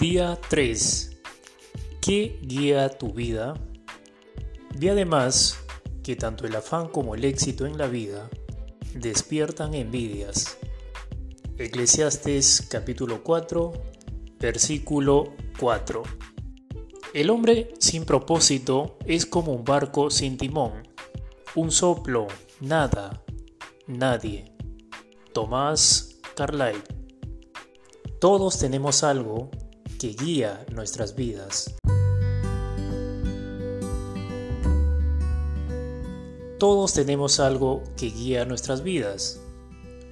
Día 3. ¿Qué guía tu vida? Vi además que tanto el afán como el éxito en la vida despiertan envidias. Eclesiastes capítulo 4, versículo 4. El hombre sin propósito es como un barco sin timón, un soplo, nada, nadie. Tomás Carlyle. Todos tenemos algo que guía nuestras vidas. Todos tenemos algo que guía nuestras vidas.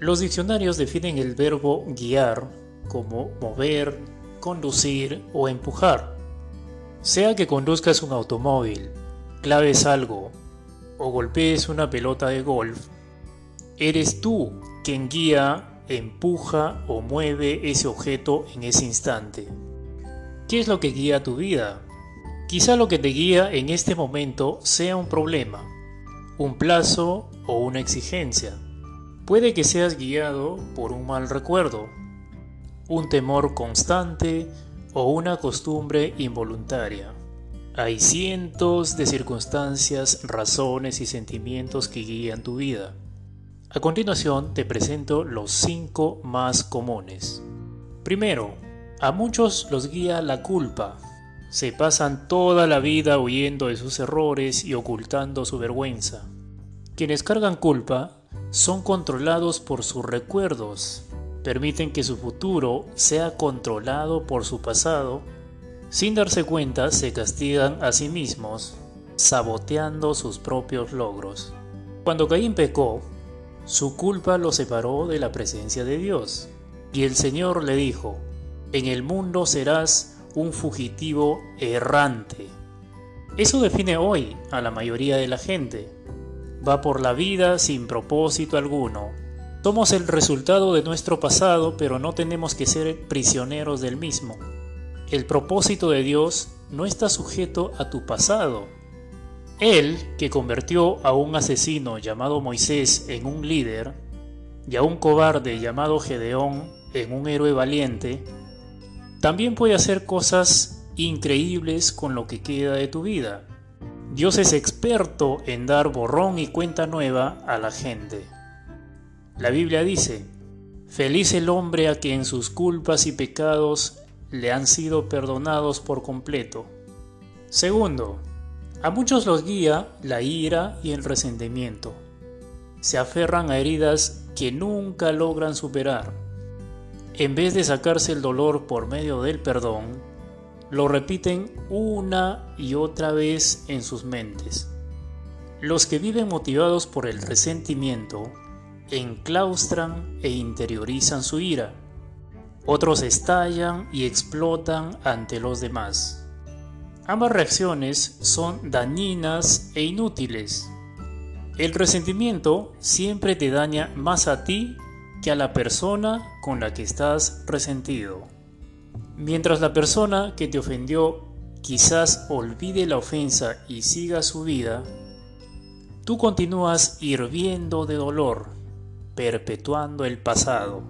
Los diccionarios definen el verbo guiar como mover, conducir o empujar. Sea que conduzcas un automóvil, claves algo o golpees una pelota de golf, eres tú quien guía, empuja o mueve ese objeto en ese instante. ¿Qué es lo que guía tu vida? Quizá lo que te guía en este momento sea un problema, un plazo o una exigencia. Puede que seas guiado por un mal recuerdo, un temor constante o una costumbre involuntaria. Hay cientos de circunstancias, razones y sentimientos que guían tu vida. A continuación te presento los cinco más comunes. Primero, a muchos los guía la culpa. Se pasan toda la vida huyendo de sus errores y ocultando su vergüenza. Quienes cargan culpa son controlados por sus recuerdos. Permiten que su futuro sea controlado por su pasado. Sin darse cuenta se castigan a sí mismos, saboteando sus propios logros. Cuando Caín pecó, su culpa lo separó de la presencia de Dios. Y el Señor le dijo, en el mundo serás un fugitivo errante. Eso define hoy a la mayoría de la gente. Va por la vida sin propósito alguno. Somos el resultado de nuestro pasado, pero no tenemos que ser prisioneros del mismo. El propósito de Dios no está sujeto a tu pasado. Él, que convirtió a un asesino llamado Moisés en un líder, y a un cobarde llamado Gedeón en un héroe valiente, también puede hacer cosas increíbles con lo que queda de tu vida. Dios es experto en dar borrón y cuenta nueva a la gente. La Biblia dice, Feliz el hombre a quien sus culpas y pecados le han sido perdonados por completo. Segundo, a muchos los guía la ira y el resentimiento. Se aferran a heridas que nunca logran superar en vez de sacarse el dolor por medio del perdón, lo repiten una y otra vez en sus mentes. Los que viven motivados por el resentimiento enclaustran e interiorizan su ira. Otros estallan y explotan ante los demás. Ambas reacciones son dañinas e inútiles. El resentimiento siempre te daña más a ti a la persona con la que estás resentido. Mientras la persona que te ofendió quizás olvide la ofensa y siga su vida, tú continúas hirviendo de dolor, perpetuando el pasado.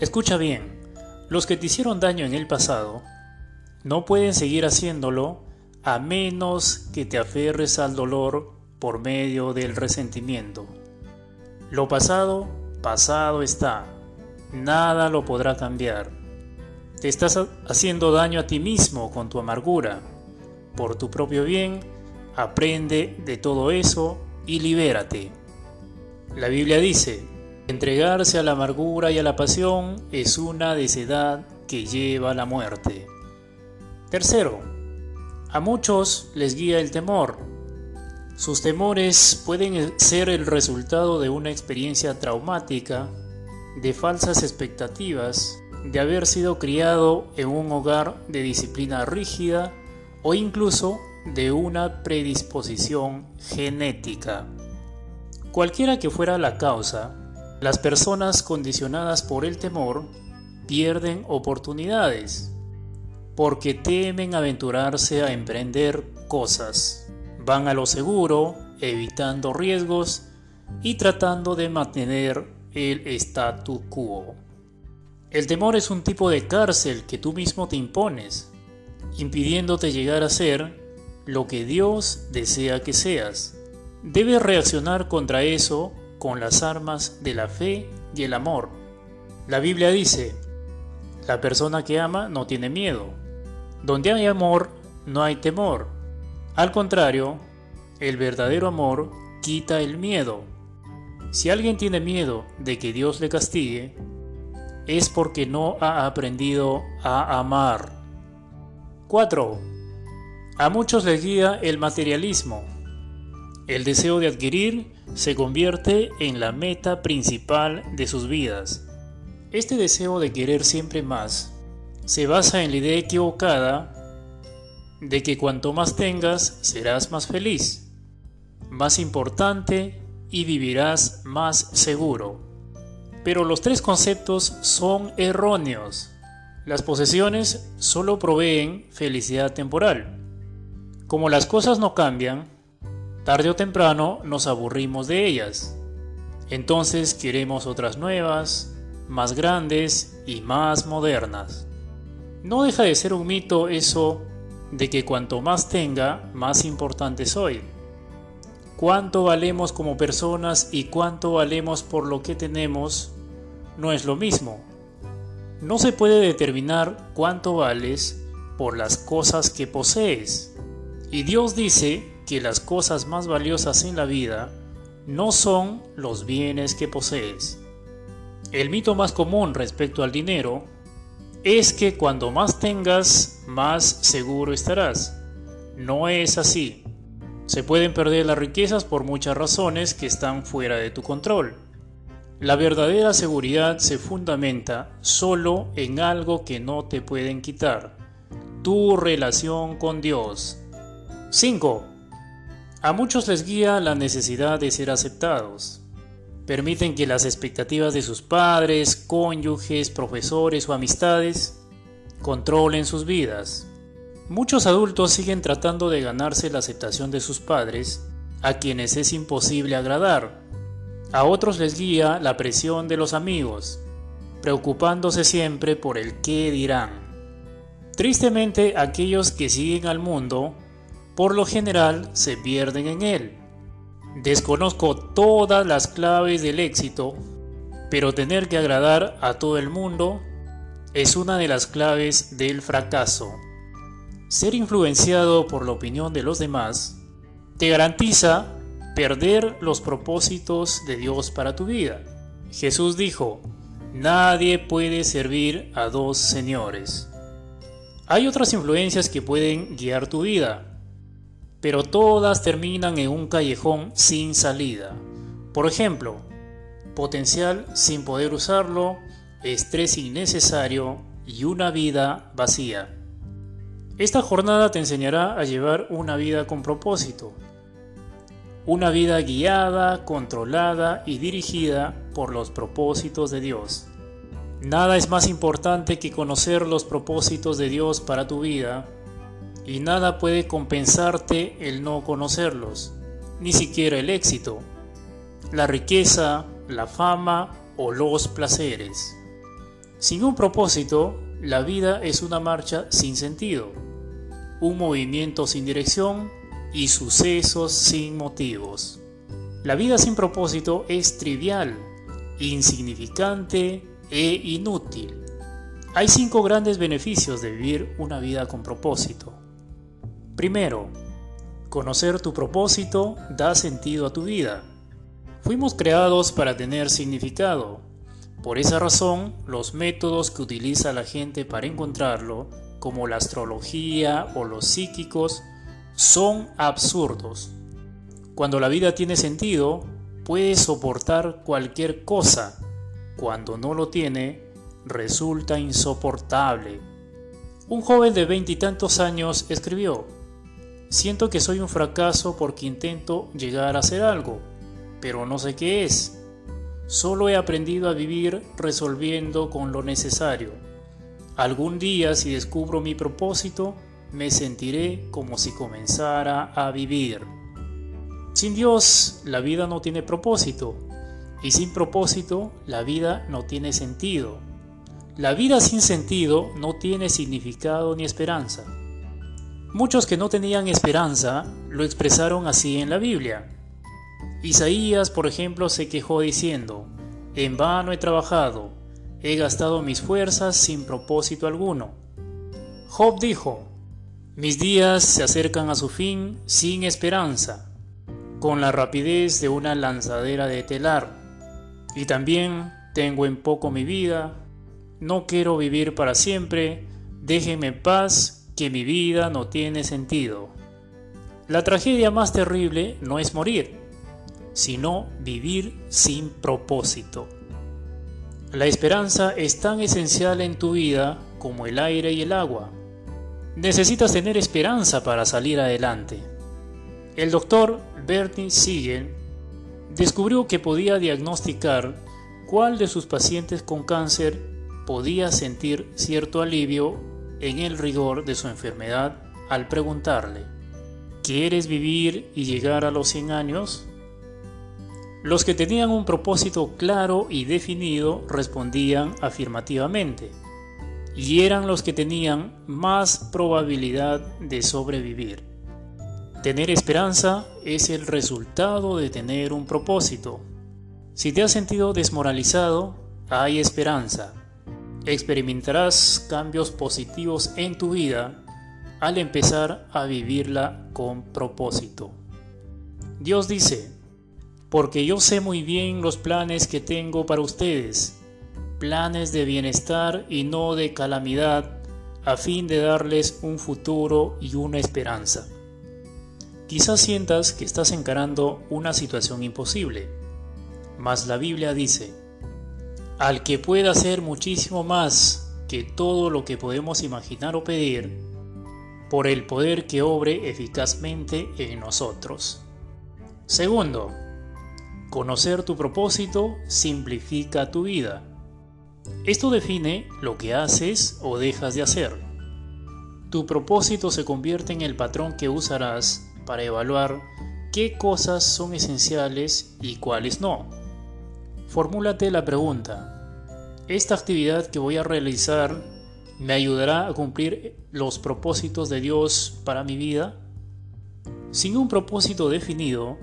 Escucha bien, los que te hicieron daño en el pasado no pueden seguir haciéndolo a menos que te aferres al dolor por medio del resentimiento. Lo pasado pasado está, nada lo podrá cambiar. Te estás haciendo daño a ti mismo con tu amargura. Por tu propio bien, aprende de todo eso y libérate. La Biblia dice, entregarse a la amargura y a la pasión es una desedad que lleva a la muerte. Tercero, a muchos les guía el temor, sus temores pueden ser el resultado de una experiencia traumática, de falsas expectativas, de haber sido criado en un hogar de disciplina rígida o incluso de una predisposición genética. Cualquiera que fuera la causa, las personas condicionadas por el temor pierden oportunidades porque temen aventurarse a emprender cosas van a lo seguro, evitando riesgos y tratando de mantener el statu quo. El temor es un tipo de cárcel que tú mismo te impones, impidiéndote llegar a ser lo que Dios desea que seas. Debes reaccionar contra eso con las armas de la fe y el amor. La Biblia dice, la persona que ama no tiene miedo. Donde hay amor, no hay temor. Al contrario, el verdadero amor quita el miedo. Si alguien tiene miedo de que Dios le castigue, es porque no ha aprendido a amar. 4. A muchos les guía el materialismo. El deseo de adquirir se convierte en la meta principal de sus vidas. Este deseo de querer siempre más se basa en la idea equivocada de que cuanto más tengas serás más feliz, más importante y vivirás más seguro. Pero los tres conceptos son erróneos. Las posesiones solo proveen felicidad temporal. Como las cosas no cambian, tarde o temprano nos aburrimos de ellas. Entonces queremos otras nuevas, más grandes y más modernas. No deja de ser un mito eso de que cuanto más tenga, más importante soy. Cuánto valemos como personas y cuánto valemos por lo que tenemos no es lo mismo. No se puede determinar cuánto vales por las cosas que posees. Y Dios dice que las cosas más valiosas en la vida no son los bienes que posees. El mito más común respecto al dinero es que cuando más tengas, más seguro estarás. No es así. Se pueden perder las riquezas por muchas razones que están fuera de tu control. La verdadera seguridad se fundamenta solo en algo que no te pueden quitar, tu relación con Dios. 5. A muchos les guía la necesidad de ser aceptados. Permiten que las expectativas de sus padres, cónyuges, profesores o amistades controlen sus vidas. Muchos adultos siguen tratando de ganarse la aceptación de sus padres, a quienes es imposible agradar. A otros les guía la presión de los amigos, preocupándose siempre por el qué dirán. Tristemente, aquellos que siguen al mundo, por lo general, se pierden en él. Desconozco todas las claves del éxito, pero tener que agradar a todo el mundo es una de las claves del fracaso. Ser influenciado por la opinión de los demás te garantiza perder los propósitos de Dios para tu vida. Jesús dijo, nadie puede servir a dos señores. Hay otras influencias que pueden guiar tu vida, pero todas terminan en un callejón sin salida. Por ejemplo, potencial sin poder usarlo, estrés innecesario y una vida vacía. Esta jornada te enseñará a llevar una vida con propósito. Una vida guiada, controlada y dirigida por los propósitos de Dios. Nada es más importante que conocer los propósitos de Dios para tu vida y nada puede compensarte el no conocerlos, ni siquiera el éxito, la riqueza, la fama o los placeres. Sin un propósito, la vida es una marcha sin sentido un movimiento sin dirección y sucesos sin motivos. La vida sin propósito es trivial, insignificante e inútil. Hay cinco grandes beneficios de vivir una vida con propósito. Primero, conocer tu propósito da sentido a tu vida. Fuimos creados para tener significado. Por esa razón, los métodos que utiliza la gente para encontrarlo como la astrología o los psíquicos son absurdos. Cuando la vida tiene sentido, puedes soportar cualquier cosa. Cuando no lo tiene, resulta insoportable. Un joven de veintitantos años escribió, Siento que soy un fracaso porque intento llegar a hacer algo, pero no sé qué es. Solo he aprendido a vivir resolviendo con lo necesario. Algún día si descubro mi propósito, me sentiré como si comenzara a vivir. Sin Dios, la vida no tiene propósito, y sin propósito, la vida no tiene sentido. La vida sin sentido no tiene significado ni esperanza. Muchos que no tenían esperanza lo expresaron así en la Biblia. Isaías, por ejemplo, se quejó diciendo, En vano he trabajado, he gastado mis fuerzas sin propósito alguno. Job dijo, Mis días se acercan a su fin sin esperanza, con la rapidez de una lanzadera de telar. Y también tengo en poco mi vida, no quiero vivir para siempre, déjenme paz que mi vida no tiene sentido. La tragedia más terrible no es morir, sino vivir sin propósito. La esperanza es tan esencial en tu vida como el aire y el agua. Necesitas tener esperanza para salir adelante. El doctor Bernie Siegel descubrió que podía diagnosticar cuál de sus pacientes con cáncer podía sentir cierto alivio en el rigor de su enfermedad al preguntarle, ¿quieres vivir y llegar a los 100 años? Los que tenían un propósito claro y definido respondían afirmativamente, y eran los que tenían más probabilidad de sobrevivir. Tener esperanza es el resultado de tener un propósito. Si te has sentido desmoralizado, hay esperanza experimentarás cambios positivos en tu vida al empezar a vivirla con propósito. Dios dice, porque yo sé muy bien los planes que tengo para ustedes, planes de bienestar y no de calamidad, a fin de darles un futuro y una esperanza. Quizás sientas que estás encarando una situación imposible, mas la Biblia dice, al que pueda hacer muchísimo más que todo lo que podemos imaginar o pedir, por el poder que obre eficazmente en nosotros. Segundo, conocer tu propósito simplifica tu vida. Esto define lo que haces o dejas de hacer. Tu propósito se convierte en el patrón que usarás para evaluar qué cosas son esenciales y cuáles no. Formúlate la pregunta, ¿esta actividad que voy a realizar me ayudará a cumplir los propósitos de Dios para mi vida? Sin un propósito definido,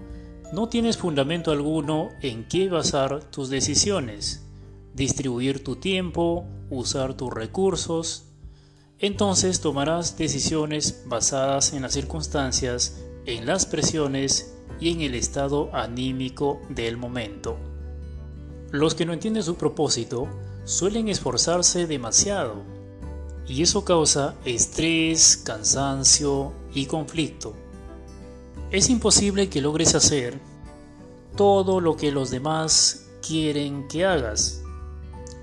no tienes fundamento alguno en qué basar tus decisiones, distribuir tu tiempo, usar tus recursos. Entonces tomarás decisiones basadas en las circunstancias, en las presiones y en el estado anímico del momento. Los que no entienden su propósito suelen esforzarse demasiado y eso causa estrés, cansancio y conflicto. Es imposible que logres hacer todo lo que los demás quieren que hagas.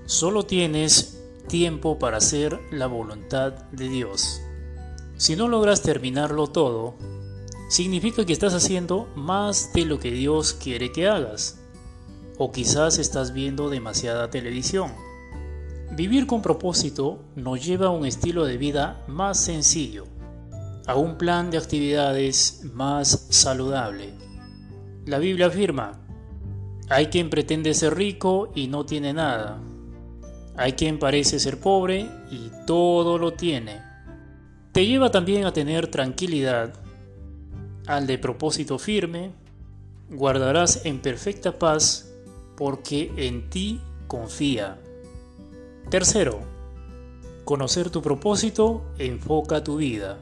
Solo tienes tiempo para hacer la voluntad de Dios. Si no logras terminarlo todo, significa que estás haciendo más de lo que Dios quiere que hagas o quizás estás viendo demasiada televisión. Vivir con propósito nos lleva a un estilo de vida más sencillo, a un plan de actividades más saludable. La Biblia afirma, hay quien pretende ser rico y no tiene nada. Hay quien parece ser pobre y todo lo tiene. Te lleva también a tener tranquilidad, al de propósito firme, guardarás en perfecta paz porque en ti confía. Tercero, conocer tu propósito enfoca tu vida.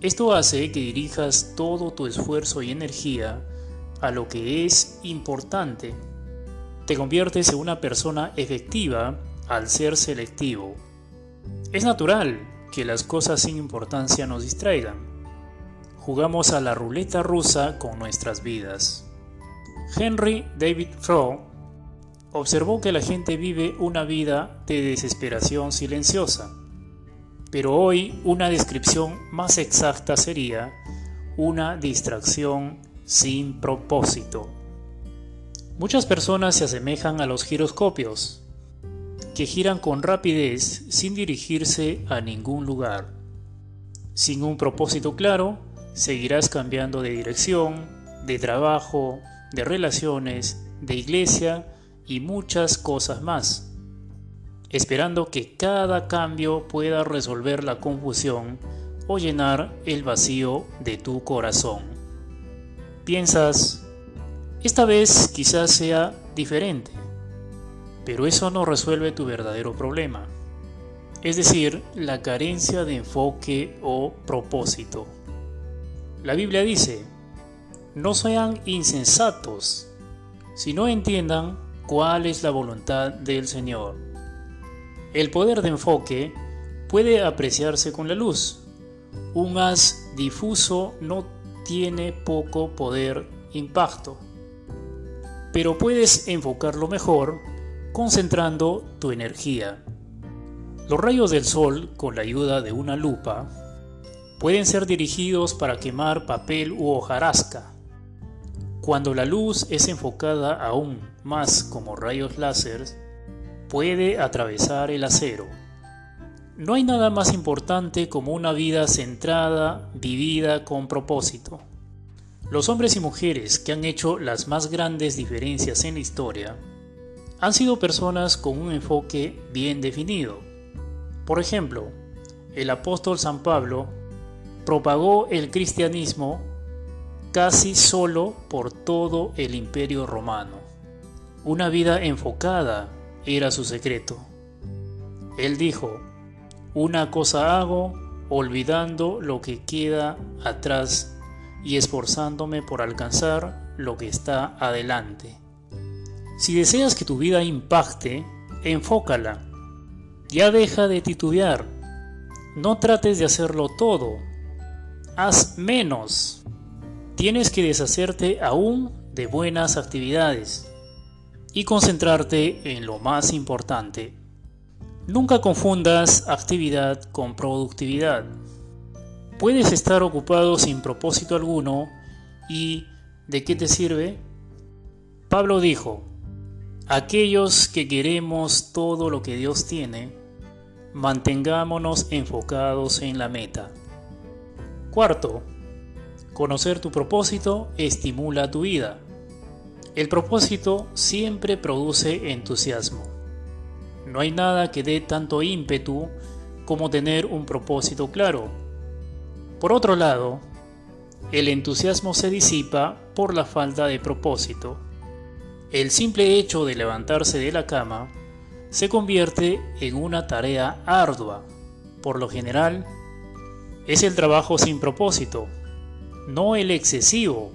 Esto hace que dirijas todo tu esfuerzo y energía a lo que es importante. Te conviertes en una persona efectiva al ser selectivo. Es natural que las cosas sin importancia nos distraigan. Jugamos a la ruleta rusa con nuestras vidas. Henry David Thoreau observó que la gente vive una vida de desesperación silenciosa, pero hoy una descripción más exacta sería una distracción sin propósito. Muchas personas se asemejan a los giroscopios, que giran con rapidez sin dirigirse a ningún lugar. Sin un propósito claro, seguirás cambiando de dirección, de trabajo, de relaciones, de iglesia y muchas cosas más. esperando que cada cambio pueda resolver la confusión o llenar el vacío de tu corazón. Piensas, esta vez quizás sea diferente, pero eso no resuelve tu verdadero problema, es decir, la carencia de enfoque o propósito. La Biblia dice, no sean insensatos, si no entiendan cuál es la voluntad del Señor. El poder de enfoque puede apreciarse con la luz. Un haz difuso no tiene poco poder impacto, pero puedes enfocarlo mejor concentrando tu energía. Los rayos del sol, con la ayuda de una lupa, pueden ser dirigidos para quemar papel u hojarasca. Cuando la luz es enfocada aún más como rayos láser, puede atravesar el acero. No hay nada más importante como una vida centrada, vivida con propósito. Los hombres y mujeres que han hecho las más grandes diferencias en la historia han sido personas con un enfoque bien definido. Por ejemplo, el apóstol San Pablo propagó el cristianismo casi solo por todo el imperio romano. Una vida enfocada era su secreto. Él dijo, una cosa hago, olvidando lo que queda atrás y esforzándome por alcanzar lo que está adelante. Si deseas que tu vida impacte, enfócala. Ya deja de titubear. No trates de hacerlo todo. Haz menos tienes que deshacerte aún de buenas actividades y concentrarte en lo más importante. Nunca confundas actividad con productividad. Puedes estar ocupado sin propósito alguno y ¿de qué te sirve? Pablo dijo, aquellos que queremos todo lo que Dios tiene, mantengámonos enfocados en la meta. Cuarto, Conocer tu propósito estimula tu vida. El propósito siempre produce entusiasmo. No hay nada que dé tanto ímpetu como tener un propósito claro. Por otro lado, el entusiasmo se disipa por la falta de propósito. El simple hecho de levantarse de la cama se convierte en una tarea ardua. Por lo general, es el trabajo sin propósito, no el excesivo.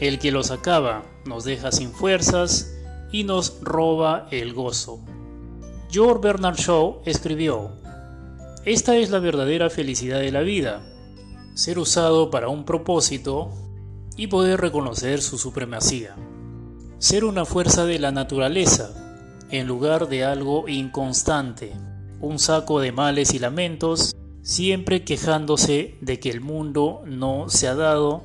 El que los acaba nos deja sin fuerzas y nos roba el gozo. George Bernard Shaw escribió, Esta es la verdadera felicidad de la vida, ser usado para un propósito y poder reconocer su supremacía. Ser una fuerza de la naturaleza, en lugar de algo inconstante, un saco de males y lamentos siempre quejándose de que el mundo no se ha dado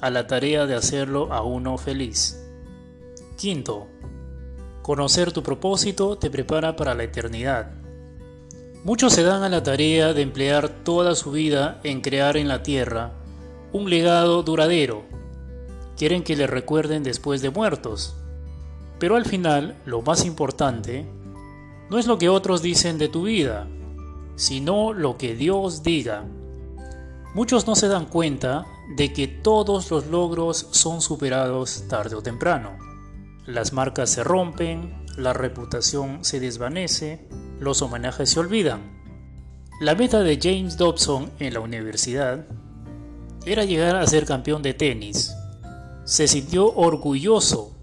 a la tarea de hacerlo a uno feliz. Quinto, conocer tu propósito te prepara para la eternidad. Muchos se dan a la tarea de emplear toda su vida en crear en la tierra un legado duradero. Quieren que le recuerden después de muertos. Pero al final, lo más importante, no es lo que otros dicen de tu vida, sino lo que Dios diga. Muchos no se dan cuenta de que todos los logros son superados tarde o temprano. Las marcas se rompen, la reputación se desvanece, los homenajes se olvidan. La meta de James Dobson en la universidad era llegar a ser campeón de tenis. Se sintió orgulloso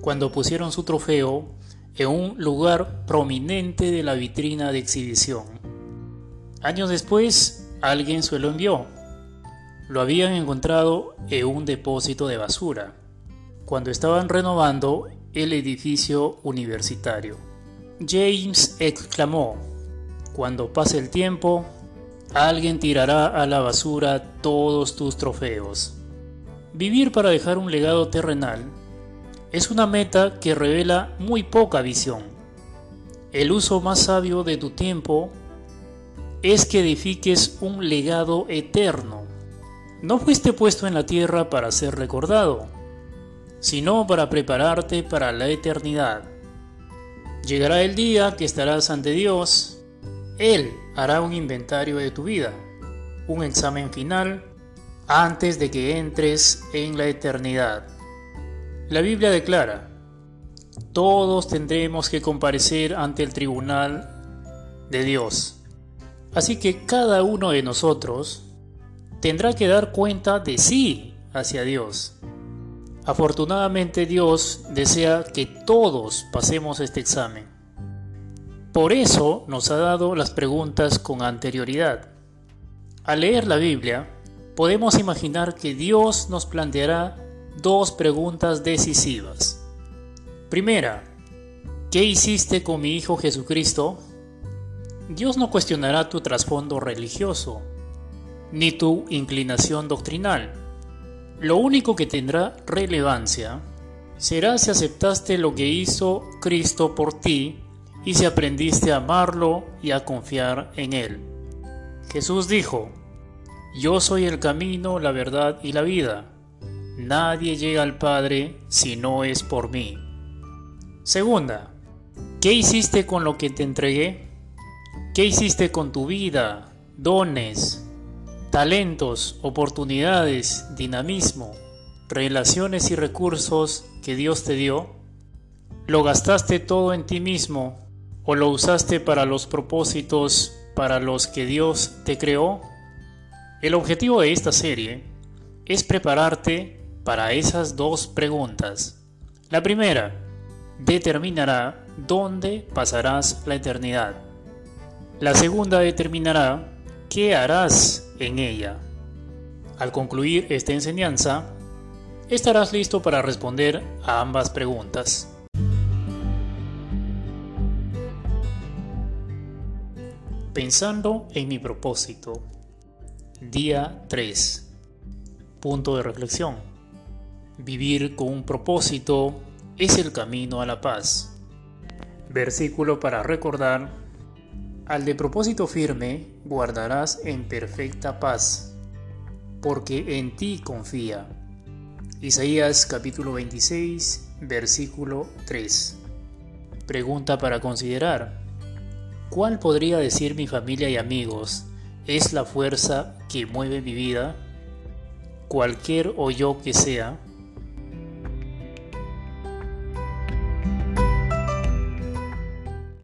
cuando pusieron su trofeo en un lugar prominente de la vitrina de exhibición. Años después, alguien se lo envió. Lo habían encontrado en un depósito de basura, cuando estaban renovando el edificio universitario. James exclamó, cuando pase el tiempo, alguien tirará a la basura todos tus trofeos. Vivir para dejar un legado terrenal es una meta que revela muy poca visión. El uso más sabio de tu tiempo es que edifiques un legado eterno. No fuiste puesto en la tierra para ser recordado, sino para prepararte para la eternidad. Llegará el día que estarás ante Dios. Él hará un inventario de tu vida, un examen final antes de que entres en la eternidad. La Biblia declara, todos tendremos que comparecer ante el tribunal de Dios. Así que cada uno de nosotros tendrá que dar cuenta de sí hacia Dios. Afortunadamente Dios desea que todos pasemos este examen. Por eso nos ha dado las preguntas con anterioridad. Al leer la Biblia, podemos imaginar que Dios nos planteará dos preguntas decisivas. Primera, ¿qué hiciste con mi Hijo Jesucristo? Dios no cuestionará tu trasfondo religioso, ni tu inclinación doctrinal lo único que tendrá relevancia será si aceptaste lo que hizo Cristo por ti y si aprendiste a amarlo y a confiar en Él. Jesús dijo, Yo soy el camino, la verdad y la vida. Nadie llega al Padre si no es por mí. Segunda, ¿qué hiciste con lo que te entregué? ¿Qué hiciste con tu vida, dones, talentos, oportunidades, dinamismo, relaciones y recursos que Dios te dio? ¿Lo gastaste todo en ti mismo o lo usaste para los propósitos para los que Dios te creó? El objetivo de esta serie es prepararte para esas dos preguntas. La primera determinará dónde pasarás la eternidad. La segunda determinará qué harás en ella. Al concluir esta enseñanza, estarás listo para responder a ambas preguntas. Pensando en mi propósito. Día 3. Punto de reflexión. Vivir con un propósito es el camino a la paz. Versículo para recordar al de propósito firme guardarás en perfecta paz, porque en ti confía. Isaías capítulo 26, versículo 3. Pregunta para considerar. ¿Cuál podría decir mi familia y amigos es la fuerza que mueve mi vida? Cualquier o yo que sea,